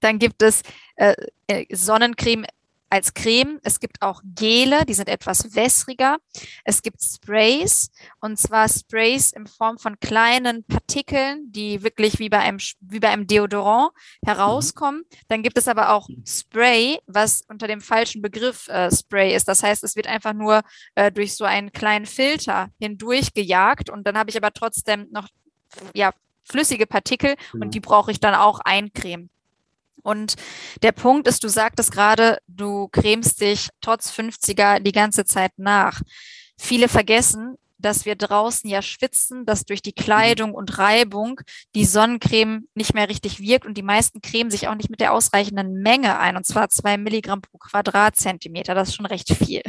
Dann gibt es äh, äh Sonnencreme als Creme. Es gibt auch Gele, die sind etwas wässriger. Es gibt Sprays und zwar Sprays in Form von kleinen Partikeln, die wirklich wie bei einem, wie bei einem Deodorant herauskommen. Mhm. Dann gibt es aber auch Spray, was unter dem falschen Begriff äh, Spray ist. Das heißt, es wird einfach nur äh, durch so einen kleinen Filter hindurch gejagt und dann habe ich aber trotzdem noch ja, flüssige Partikel mhm. und die brauche ich dann auch eincremen. Und der Punkt ist, du sagtest gerade, du cremst dich trotz 50er die ganze Zeit nach. Viele vergessen, dass wir draußen ja schwitzen, dass durch die Kleidung und Reibung die Sonnencreme nicht mehr richtig wirkt und die meisten cremen sich auch nicht mit der ausreichenden Menge ein, und zwar zwei Milligramm pro Quadratzentimeter. Das ist schon recht viel.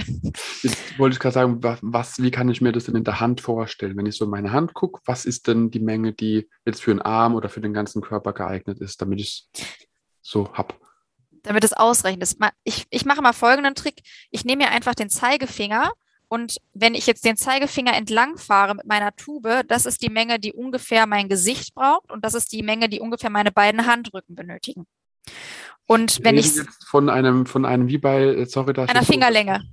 Jetzt wollte ich gerade sagen, was, wie kann ich mir das denn in der Hand vorstellen? Wenn ich so in meine Hand gucke, was ist denn die Menge, die jetzt für einen Arm oder für den ganzen Körper geeignet ist, damit ich so habe? damit es ausreichend ist. Ich, ich mache mal folgenden Trick. Ich nehme mir einfach den Zeigefinger und wenn ich jetzt den Zeigefinger entlang fahre mit meiner Tube, das ist die Menge, die ungefähr mein Gesicht braucht und das ist die Menge, die ungefähr meine beiden Handrücken benötigen. Und wenn ich jetzt von einem von einem wie bei sorry da einer Fingerlänge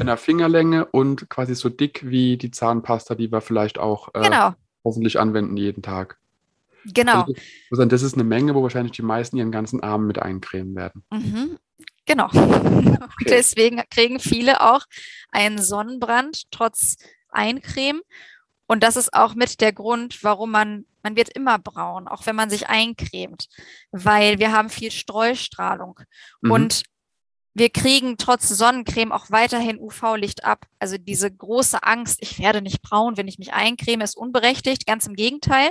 einer Fingerlänge und quasi so dick wie die Zahnpasta, die wir vielleicht auch äh, genau. hoffentlich anwenden jeden Tag. Genau. Also, das ist eine Menge, wo wahrscheinlich die meisten ihren ganzen Arm mit eincremen werden. Mhm. Genau. Okay. Deswegen kriegen viele auch einen Sonnenbrand trotz Eincremen. Und das ist auch mit der Grund, warum man, man wird immer braun, auch wenn man sich eincremt, weil wir haben viel Streustrahlung. Mhm. Und wir kriegen trotz Sonnencreme auch weiterhin UV-Licht ab. Also diese große Angst, ich werde nicht braun, wenn ich mich eincreme, ist unberechtigt. Ganz im Gegenteil.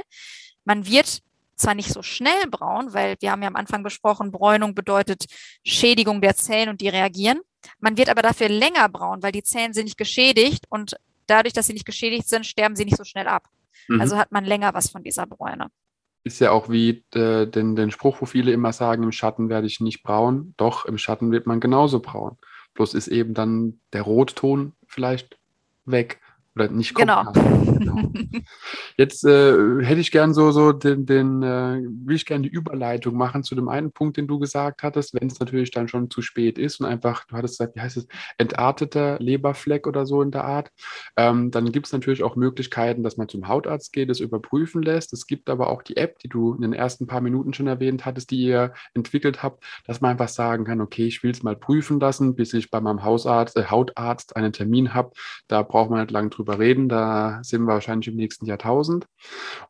Man wird zwar nicht so schnell braun, weil wir haben ja am Anfang besprochen, Bräunung bedeutet Schädigung der Zellen und die reagieren. Man wird aber dafür länger braun, weil die Zellen sind nicht geschädigt und dadurch, dass sie nicht geschädigt sind, sterben sie nicht so schnell ab. Mhm. Also hat man länger was von dieser Bräune. Ist ja auch wie äh, den, den Spruch, wo viele immer sagen, im Schatten werde ich nicht braun. Doch, im Schatten wird man genauso braun. Bloß ist eben dann der Rotton vielleicht weg. Oder nicht genau. genau. Jetzt äh, hätte ich gern so, so den, den äh, will ich gerne die Überleitung machen zu dem einen Punkt, den du gesagt hattest, wenn es natürlich dann schon zu spät ist und einfach, du hattest gesagt, wie heißt es, entarteter Leberfleck oder so in der Art. Ähm, dann gibt es natürlich auch Möglichkeiten, dass man zum Hautarzt geht, das überprüfen lässt. Es gibt aber auch die App, die du in den ersten paar Minuten schon erwähnt hattest, die ihr entwickelt habt, dass man einfach sagen kann, okay, ich will es mal prüfen lassen, bis ich bei meinem Hausarzt, äh, Hautarzt einen Termin habe. Da braucht man nicht lange drüber drüber reden. Da sind wir wahrscheinlich im nächsten Jahrtausend.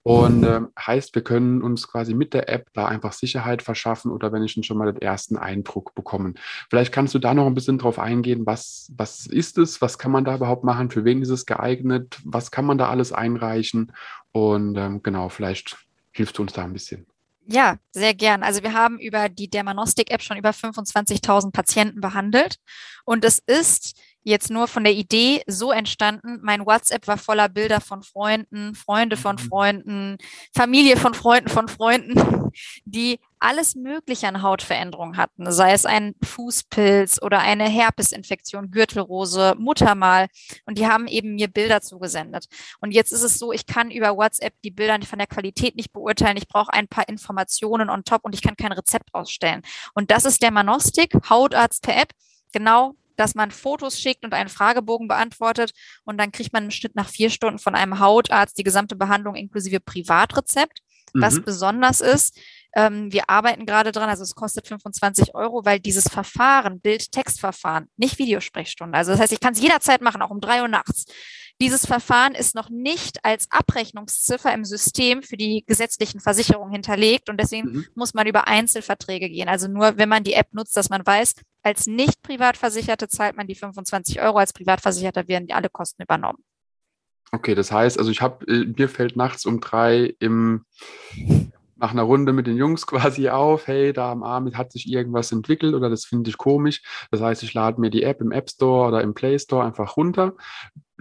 Und äh, heißt, wir können uns quasi mit der App da einfach Sicherheit verschaffen oder wenn ich schon mal den ersten Eindruck bekommen. Vielleicht kannst du da noch ein bisschen drauf eingehen, was, was ist es, was kann man da überhaupt machen, für wen ist es geeignet, was kann man da alles einreichen und ähm, genau, vielleicht hilfst du uns da ein bisschen. Ja, sehr gern. Also wir haben über die Dermanostik-App schon über 25.000 Patienten behandelt und es ist jetzt nur von der Idee so entstanden. Mein WhatsApp war voller Bilder von Freunden, Freunde von mhm. Freunden, Familie von Freunden von Freunden, die alles Mögliche an Hautveränderungen hatten, sei es ein Fußpilz oder eine Herpesinfektion, Gürtelrose, Muttermal. Und die haben eben mir Bilder zugesendet. Und jetzt ist es so, ich kann über WhatsApp die Bilder von der Qualität nicht beurteilen. Ich brauche ein paar Informationen on top und ich kann kein Rezept ausstellen. Und das ist der Manostik, Hautarzt per App. Genau dass man Fotos schickt und einen Fragebogen beantwortet und dann kriegt man im Schnitt nach vier Stunden von einem Hautarzt die gesamte Behandlung inklusive Privatrezept. Mhm. Was besonders ist, ähm, wir arbeiten gerade dran, also es kostet 25 Euro, weil dieses Verfahren, Bild-Text-Verfahren, nicht Videosprechstunde. Also das heißt, ich kann es jederzeit machen, auch um drei Uhr nachts. Dieses Verfahren ist noch nicht als Abrechnungsziffer im System für die gesetzlichen Versicherungen hinterlegt und deswegen mhm. muss man über Einzelverträge gehen. Also nur, wenn man die App nutzt, dass man weiß, als nicht Privatversicherte zahlt man die 25 Euro, als Privatversicherter werden alle Kosten übernommen. Okay, das heißt, also ich habe, äh, mir fällt nachts um drei im nach einer Runde mit den Jungs quasi auf, hey, da am Abend hat sich irgendwas entwickelt oder das finde ich komisch. Das heißt, ich lade mir die App im App Store oder im Play Store einfach runter,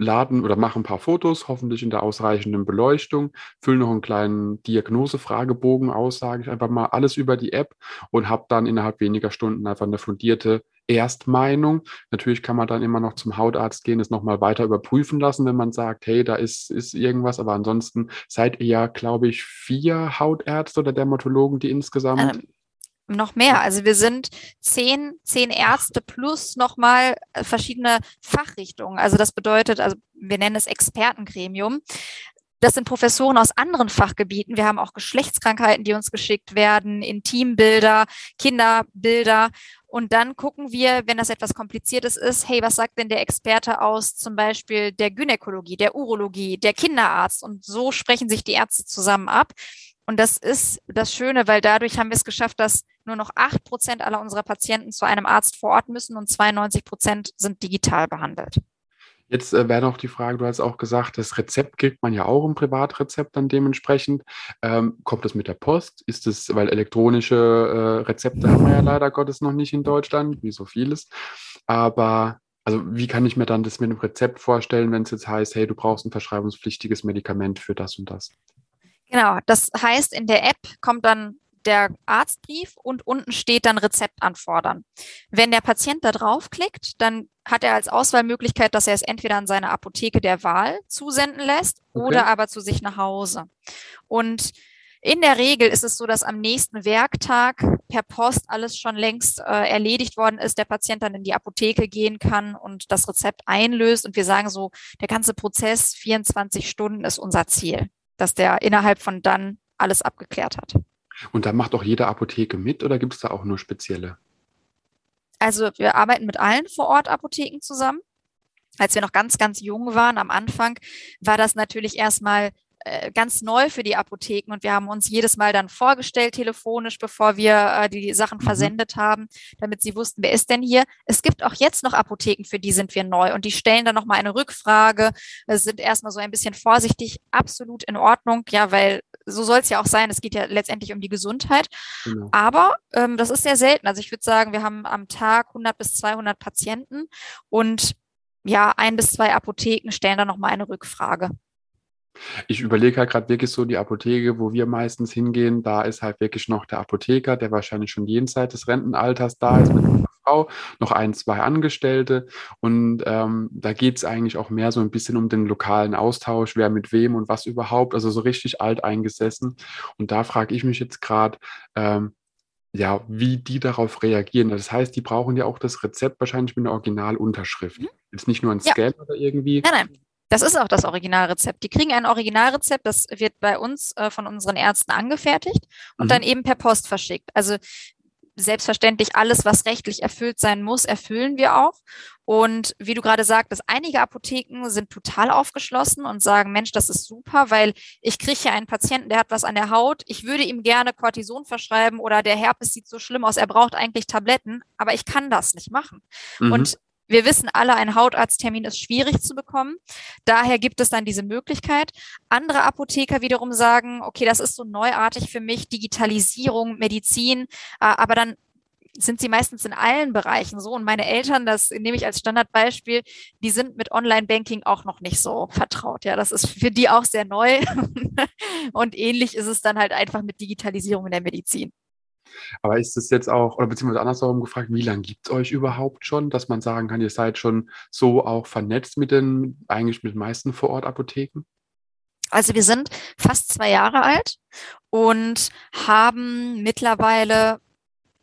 laden oder mache ein paar Fotos, hoffentlich in der ausreichenden Beleuchtung, fülle noch einen kleinen Diagnosefragebogen aus, sage ich einfach mal alles über die App und habe dann innerhalb weniger Stunden einfach eine fundierte Erstmeinung. Natürlich kann man dann immer noch zum Hautarzt gehen, es nochmal weiter überprüfen lassen, wenn man sagt, hey, da ist, ist irgendwas. Aber ansonsten seid ihr ja, glaube ich, vier Hautärzte oder Dermatologen, die insgesamt. Ähm, noch mehr. Also wir sind zehn, zehn Ärzte plus nochmal äh, verschiedene Fachrichtungen. Also das bedeutet, also wir nennen es Expertengremium. Das sind Professoren aus anderen Fachgebieten. Wir haben auch Geschlechtskrankheiten, die uns geschickt werden, Intimbilder, Kinderbilder. Und dann gucken wir, wenn das etwas Kompliziertes ist, hey, was sagt denn der Experte aus zum Beispiel der Gynäkologie, der Urologie, der Kinderarzt? Und so sprechen sich die Ärzte zusammen ab. Und das ist das Schöne, weil dadurch haben wir es geschafft, dass nur noch acht Prozent aller unserer Patienten zu einem Arzt vor Ort müssen und 92 Prozent sind digital behandelt. Jetzt äh, wäre noch die Frage, du hast auch gesagt, das Rezept kriegt man ja auch im Privatrezept dann dementsprechend. Ähm, kommt das mit der Post? Ist es, weil elektronische äh, Rezepte haben wir ja leider Gottes noch nicht in Deutschland, wie so vieles. Aber also wie kann ich mir dann das mit einem Rezept vorstellen, wenn es jetzt heißt, hey, du brauchst ein verschreibungspflichtiges Medikament für das und das? Genau, das heißt, in der App kommt dann der Arztbrief und unten steht dann Rezept anfordern. Wenn der Patient da draufklickt, dann hat er als Auswahlmöglichkeit, dass er es entweder an seine Apotheke der Wahl zusenden lässt okay. oder aber zu sich nach Hause. Und in der Regel ist es so, dass am nächsten Werktag per Post alles schon längst äh, erledigt worden ist, der Patient dann in die Apotheke gehen kann und das Rezept einlöst. Und wir sagen so, der ganze Prozess 24 Stunden ist unser Ziel, dass der innerhalb von dann alles abgeklärt hat. Und da macht auch jede Apotheke mit oder gibt es da auch nur spezielle? Also wir arbeiten mit allen Vor-Ort-Apotheken zusammen. Als wir noch ganz, ganz jung waren am Anfang, war das natürlich erstmal äh, ganz neu für die Apotheken und wir haben uns jedes Mal dann vorgestellt telefonisch, bevor wir äh, die Sachen mhm. versendet haben, damit sie wussten, wer ist denn hier. Es gibt auch jetzt noch Apotheken, für die sind wir neu und die stellen dann nochmal eine Rückfrage, sind erstmal so ein bisschen vorsichtig, absolut in Ordnung, ja, weil so soll es ja auch sein. Es geht ja letztendlich um die Gesundheit. Genau. Aber ähm, das ist sehr selten. Also ich würde sagen, wir haben am Tag 100 bis 200 Patienten und ja, ein bis zwei Apotheken stellen dann nochmal eine Rückfrage. Ich überlege halt gerade wirklich so die Apotheke, wo wir meistens hingehen, da ist halt wirklich noch der Apotheker, der wahrscheinlich schon jenseits des Rentenalters da ist mit einer Frau, noch ein, zwei Angestellte. Und ähm, da geht es eigentlich auch mehr so ein bisschen um den lokalen Austausch, wer mit wem und was überhaupt, also so richtig alt eingesessen. Und da frage ich mich jetzt gerade, ähm, ja, wie die darauf reagieren. Das heißt, die brauchen ja auch das Rezept wahrscheinlich mit einer Originalunterschrift. Mhm. Jetzt nicht nur ein Scan ja. oder irgendwie. Nein, nein. Das ist auch das Originalrezept. Die kriegen ein Originalrezept, das wird bei uns äh, von unseren Ärzten angefertigt und mhm. dann eben per Post verschickt. Also selbstverständlich alles, was rechtlich erfüllt sein muss, erfüllen wir auch. Und wie du gerade sagtest, einige Apotheken sind total aufgeschlossen und sagen, Mensch, das ist super, weil ich kriege hier einen Patienten, der hat was an der Haut. Ich würde ihm gerne Cortison verschreiben oder der Herpes sieht so schlimm aus, er braucht eigentlich Tabletten, aber ich kann das nicht machen. Mhm. Und wir wissen alle, ein Hautarzttermin ist schwierig zu bekommen. Daher gibt es dann diese Möglichkeit. Andere Apotheker wiederum sagen, okay, das ist so neuartig für mich, Digitalisierung, Medizin, äh, aber dann sind sie meistens in allen Bereichen so. Und meine Eltern, das nehme ich als Standardbeispiel, die sind mit Online-Banking auch noch nicht so vertraut. Ja, das ist für die auch sehr neu. Und ähnlich ist es dann halt einfach mit Digitalisierung in der Medizin. Aber ist es jetzt auch, oder beziehungsweise andersherum gefragt, wie lange gibt es euch überhaupt schon, dass man sagen kann, ihr seid schon so auch vernetzt mit den, eigentlich mit den meisten Vorortapotheken? Also wir sind fast zwei Jahre alt und haben mittlerweile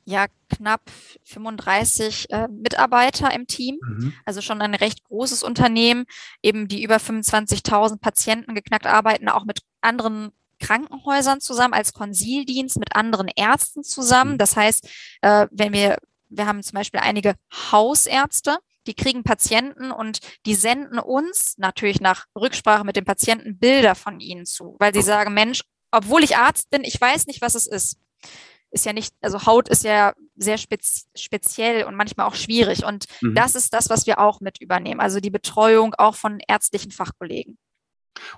ja knapp 35 äh, Mitarbeiter im Team, mhm. also schon ein recht großes Unternehmen, eben die über 25.000 Patienten geknackt arbeiten, auch mit anderen Krankenhäusern zusammen, als Konsildienst mit anderen Ärzten zusammen. Mhm. Das heißt, äh, wenn wir, wir haben zum Beispiel einige Hausärzte, die kriegen Patienten und die senden uns natürlich nach Rücksprache mit dem Patienten Bilder von ihnen zu, weil sie sagen, Mensch, obwohl ich Arzt bin, ich weiß nicht, was es ist. Ist ja nicht, also Haut ist ja sehr spez speziell und manchmal auch schwierig. Und mhm. das ist das, was wir auch mit übernehmen. Also die Betreuung auch von ärztlichen Fachkollegen.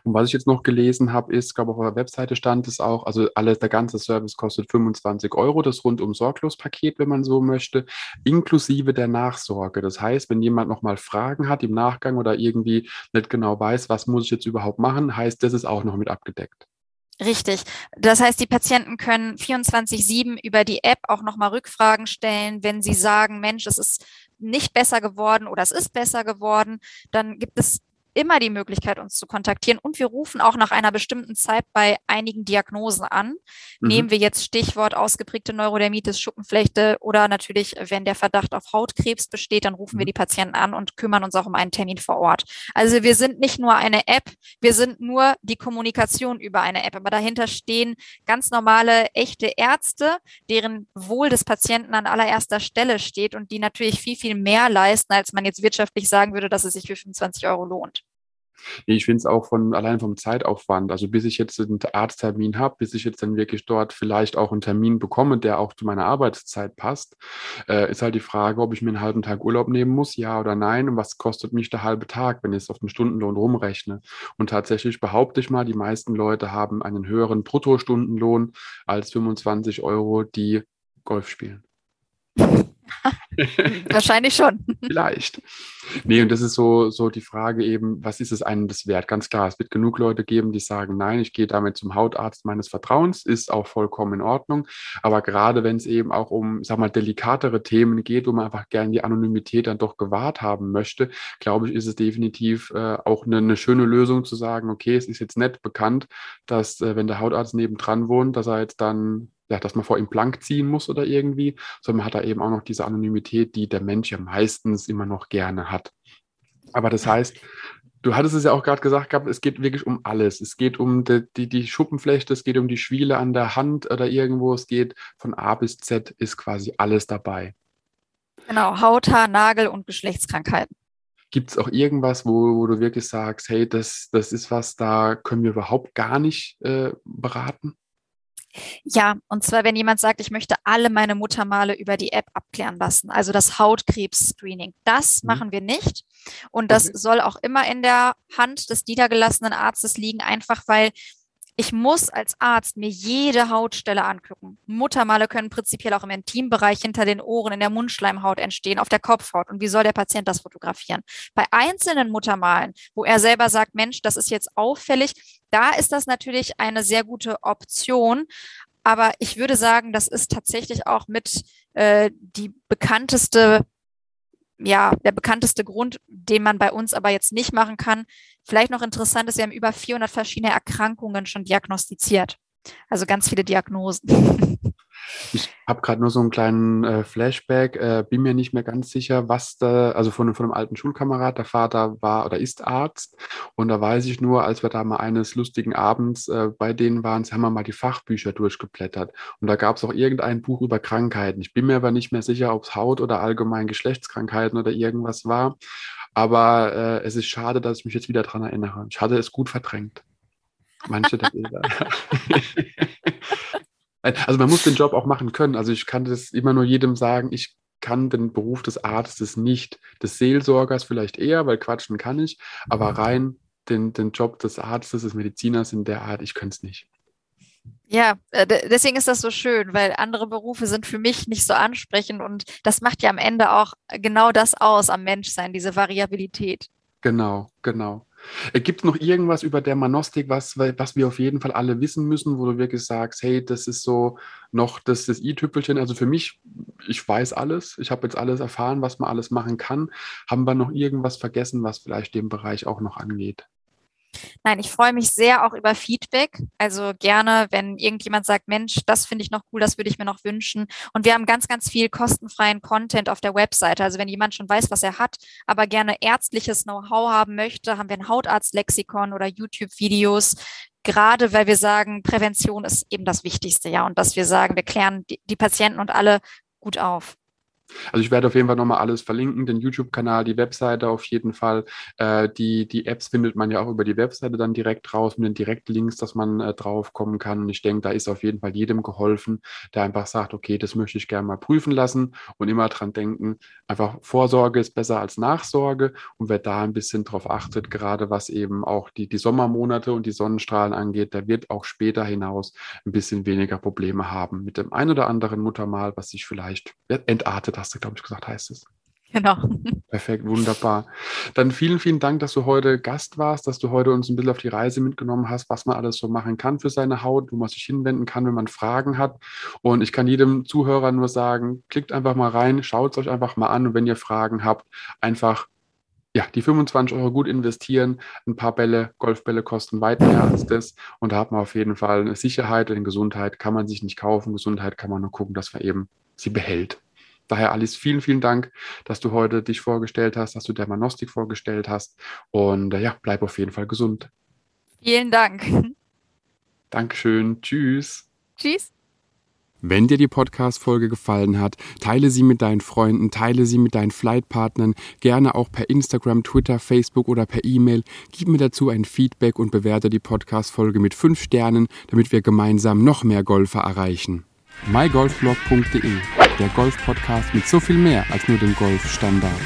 Und was ich jetzt noch gelesen habe, ist, glaube auf eurer Webseite stand es auch, also alles, der ganze Service kostet 25 Euro, das rundum sorglos Paket, wenn man so möchte, inklusive der Nachsorge. Das heißt, wenn jemand nochmal Fragen hat im Nachgang oder irgendwie nicht genau weiß, was muss ich jetzt überhaupt machen, heißt, das ist auch noch mit abgedeckt. Richtig. Das heißt, die Patienten können 24-7 über die App auch nochmal Rückfragen stellen. Wenn sie sagen, Mensch, es ist nicht besser geworden oder es ist besser geworden, dann gibt es immer die Möglichkeit, uns zu kontaktieren. Und wir rufen auch nach einer bestimmten Zeit bei einigen Diagnosen an. Mhm. Nehmen wir jetzt Stichwort ausgeprägte Neurodermitis, Schuppenflechte oder natürlich, wenn der Verdacht auf Hautkrebs besteht, dann rufen mhm. wir die Patienten an und kümmern uns auch um einen Termin vor Ort. Also wir sind nicht nur eine App, wir sind nur die Kommunikation über eine App. Aber dahinter stehen ganz normale, echte Ärzte, deren Wohl des Patienten an allererster Stelle steht und die natürlich viel, viel mehr leisten, als man jetzt wirtschaftlich sagen würde, dass es sich für 25 Euro lohnt. Nee, ich finde es auch von allein vom Zeitaufwand. Also bis ich jetzt einen Arzttermin habe, bis ich jetzt dann wirklich dort vielleicht auch einen Termin bekomme, der auch zu meiner Arbeitszeit passt, äh, ist halt die Frage, ob ich mir einen halben Tag Urlaub nehmen muss, ja oder nein. Und was kostet mich der halbe Tag, wenn ich es auf den Stundenlohn rumrechne? Und tatsächlich behaupte ich mal, die meisten Leute haben einen höheren Bruttostundenlohn als 25 Euro, die Golf spielen. Wahrscheinlich schon. Vielleicht. Nee, und das ist so, so die Frage eben, was ist es einem das wert? Ganz klar, es wird genug Leute geben, die sagen, nein, ich gehe damit zum Hautarzt meines Vertrauens, ist auch vollkommen in Ordnung. Aber gerade wenn es eben auch um, sag mal, delikatere Themen geht, wo man einfach gerne die Anonymität dann doch gewahrt haben möchte, glaube ich, ist es definitiv äh, auch eine, eine, schöne Lösung zu sagen, okay, es ist jetzt nicht bekannt, dass äh, wenn der Hautarzt nebendran wohnt, dass er jetzt dann ja, dass man vor ihm blank ziehen muss oder irgendwie, sondern man hat da eben auch noch diese Anonymität, die der Mensch ja meistens immer noch gerne hat. Aber das heißt, du hattest es ja auch gerade gesagt gehabt, es geht wirklich um alles. Es geht um die, die, die Schuppenflechte, es geht um die Schwiele an der Hand oder irgendwo, es geht von A bis Z, ist quasi alles dabei. Genau, Haut, Haar, Nagel und Geschlechtskrankheiten. Gibt es auch irgendwas, wo, wo, du wirklich sagst, hey, das, das ist was, da können wir überhaupt gar nicht äh, beraten? Ja, und zwar, wenn jemand sagt, ich möchte alle meine Muttermale über die App abklären lassen, also das Hautkrebs-Screening. Das mhm. machen wir nicht. Und das okay. soll auch immer in der Hand des niedergelassenen Arztes liegen, einfach weil ich muss als Arzt mir jede Hautstelle angucken. Muttermale können prinzipiell auch im Intimbereich hinter den Ohren, in der Mundschleimhaut entstehen, auf der Kopfhaut. Und wie soll der Patient das fotografieren? Bei einzelnen Muttermalen, wo er selber sagt, Mensch, das ist jetzt auffällig, da ist das natürlich eine sehr gute Option. Aber ich würde sagen, das ist tatsächlich auch mit äh, die bekannteste ja, der bekannteste Grund, den man bei uns aber jetzt nicht machen kann. Vielleicht noch interessant ist, wir haben über 400 verschiedene Erkrankungen schon diagnostiziert. Also ganz viele Diagnosen. Ich habe gerade nur so einen kleinen äh, Flashback, äh, bin mir nicht mehr ganz sicher, was da, also von, von einem alten Schulkamerad, der Vater war oder ist Arzt. Und da weiß ich nur, als wir da mal eines lustigen Abends äh, bei denen waren, haben wir mal die Fachbücher durchgeblättert. Und da gab es auch irgendein Buch über Krankheiten. Ich bin mir aber nicht mehr sicher, ob es Haut- oder allgemein Geschlechtskrankheiten oder irgendwas war. Aber äh, es ist schade, dass ich mich jetzt wieder daran erinnere. Ich hatte es gut verdrängt. Manche der Bilder. Also man muss den Job auch machen können. Also ich kann das immer nur jedem sagen, ich kann den Beruf des Arztes nicht, des Seelsorgers vielleicht eher, weil quatschen kann ich, aber mhm. rein den, den Job des Arztes, des Mediziners in der Art, ich könnte es nicht. Ja, äh, deswegen ist das so schön, weil andere Berufe sind für mich nicht so ansprechend und das macht ja am Ende auch genau das aus am Menschsein, diese Variabilität. Genau, genau. Äh, gibt es noch irgendwas über der Manostik, was, was wir auf jeden Fall alle wissen müssen, wo du wirklich sagst, hey, das ist so noch das, das i-Tüpfelchen. Also für mich, ich weiß alles, ich habe jetzt alles erfahren, was man alles machen kann. Haben wir noch irgendwas vergessen, was vielleicht dem Bereich auch noch angeht? Nein, ich freue mich sehr auch über Feedback. Also gerne, wenn irgendjemand sagt, Mensch, das finde ich noch cool, das würde ich mir noch wünschen. Und wir haben ganz, ganz viel kostenfreien Content auf der Webseite. Also wenn jemand schon weiß, was er hat, aber gerne ärztliches Know-how haben möchte, haben wir ein Hautarztlexikon oder YouTube-Videos. Gerade weil wir sagen, Prävention ist eben das Wichtigste, ja. Und dass wir sagen, wir klären die, die Patienten und alle gut auf. Also ich werde auf jeden Fall nochmal alles verlinken, den YouTube-Kanal, die Webseite auf jeden Fall. Äh, die, die Apps findet man ja auch über die Webseite dann direkt raus mit den Direktlinks, dass man äh, drauf kommen kann. Und ich denke, da ist auf jeden Fall jedem geholfen, der einfach sagt, okay, das möchte ich gerne mal prüfen lassen und immer dran denken, einfach Vorsorge ist besser als Nachsorge. Und wer da ein bisschen drauf achtet, gerade was eben auch die, die Sommermonate und die Sonnenstrahlen angeht, der wird auch später hinaus ein bisschen weniger Probleme haben mit dem ein oder anderen Muttermal, was sich vielleicht entartet hast du, glaube ich, gesagt, heißt es. Genau. Perfekt, wunderbar. Dann vielen, vielen Dank, dass du heute Gast warst, dass du heute uns ein bisschen auf die Reise mitgenommen hast, was man alles so machen kann für seine Haut, wo man sich hinwenden kann, wenn man Fragen hat. Und ich kann jedem Zuhörer nur sagen, klickt einfach mal rein, schaut es euch einfach mal an und wenn ihr Fragen habt, einfach ja, die 25 Euro gut investieren. Ein paar Bälle, Golfbälle kosten weit mehr als das. Und da hat man auf jeden Fall eine Sicherheit, denn Gesundheit kann man sich nicht kaufen. Gesundheit kann man nur gucken, dass man eben sie behält. Daher, Alice, vielen, vielen Dank, dass du heute dich vorgestellt hast, dass du der Manostik vorgestellt hast. Und äh, ja, bleib auf jeden Fall gesund. Vielen Dank. Dankeschön. Tschüss. Tschüss. Wenn dir die Podcast-Folge gefallen hat, teile sie mit deinen Freunden, teile sie mit deinen Flightpartnern, gerne auch per Instagram, Twitter, Facebook oder per E-Mail. Gib mir dazu ein Feedback und bewerte die Podcast-Folge mit fünf Sternen, damit wir gemeinsam noch mehr Golfer erreichen. mygolfblog.de, der Golf-Podcast mit so viel mehr als nur dem Golfstandard.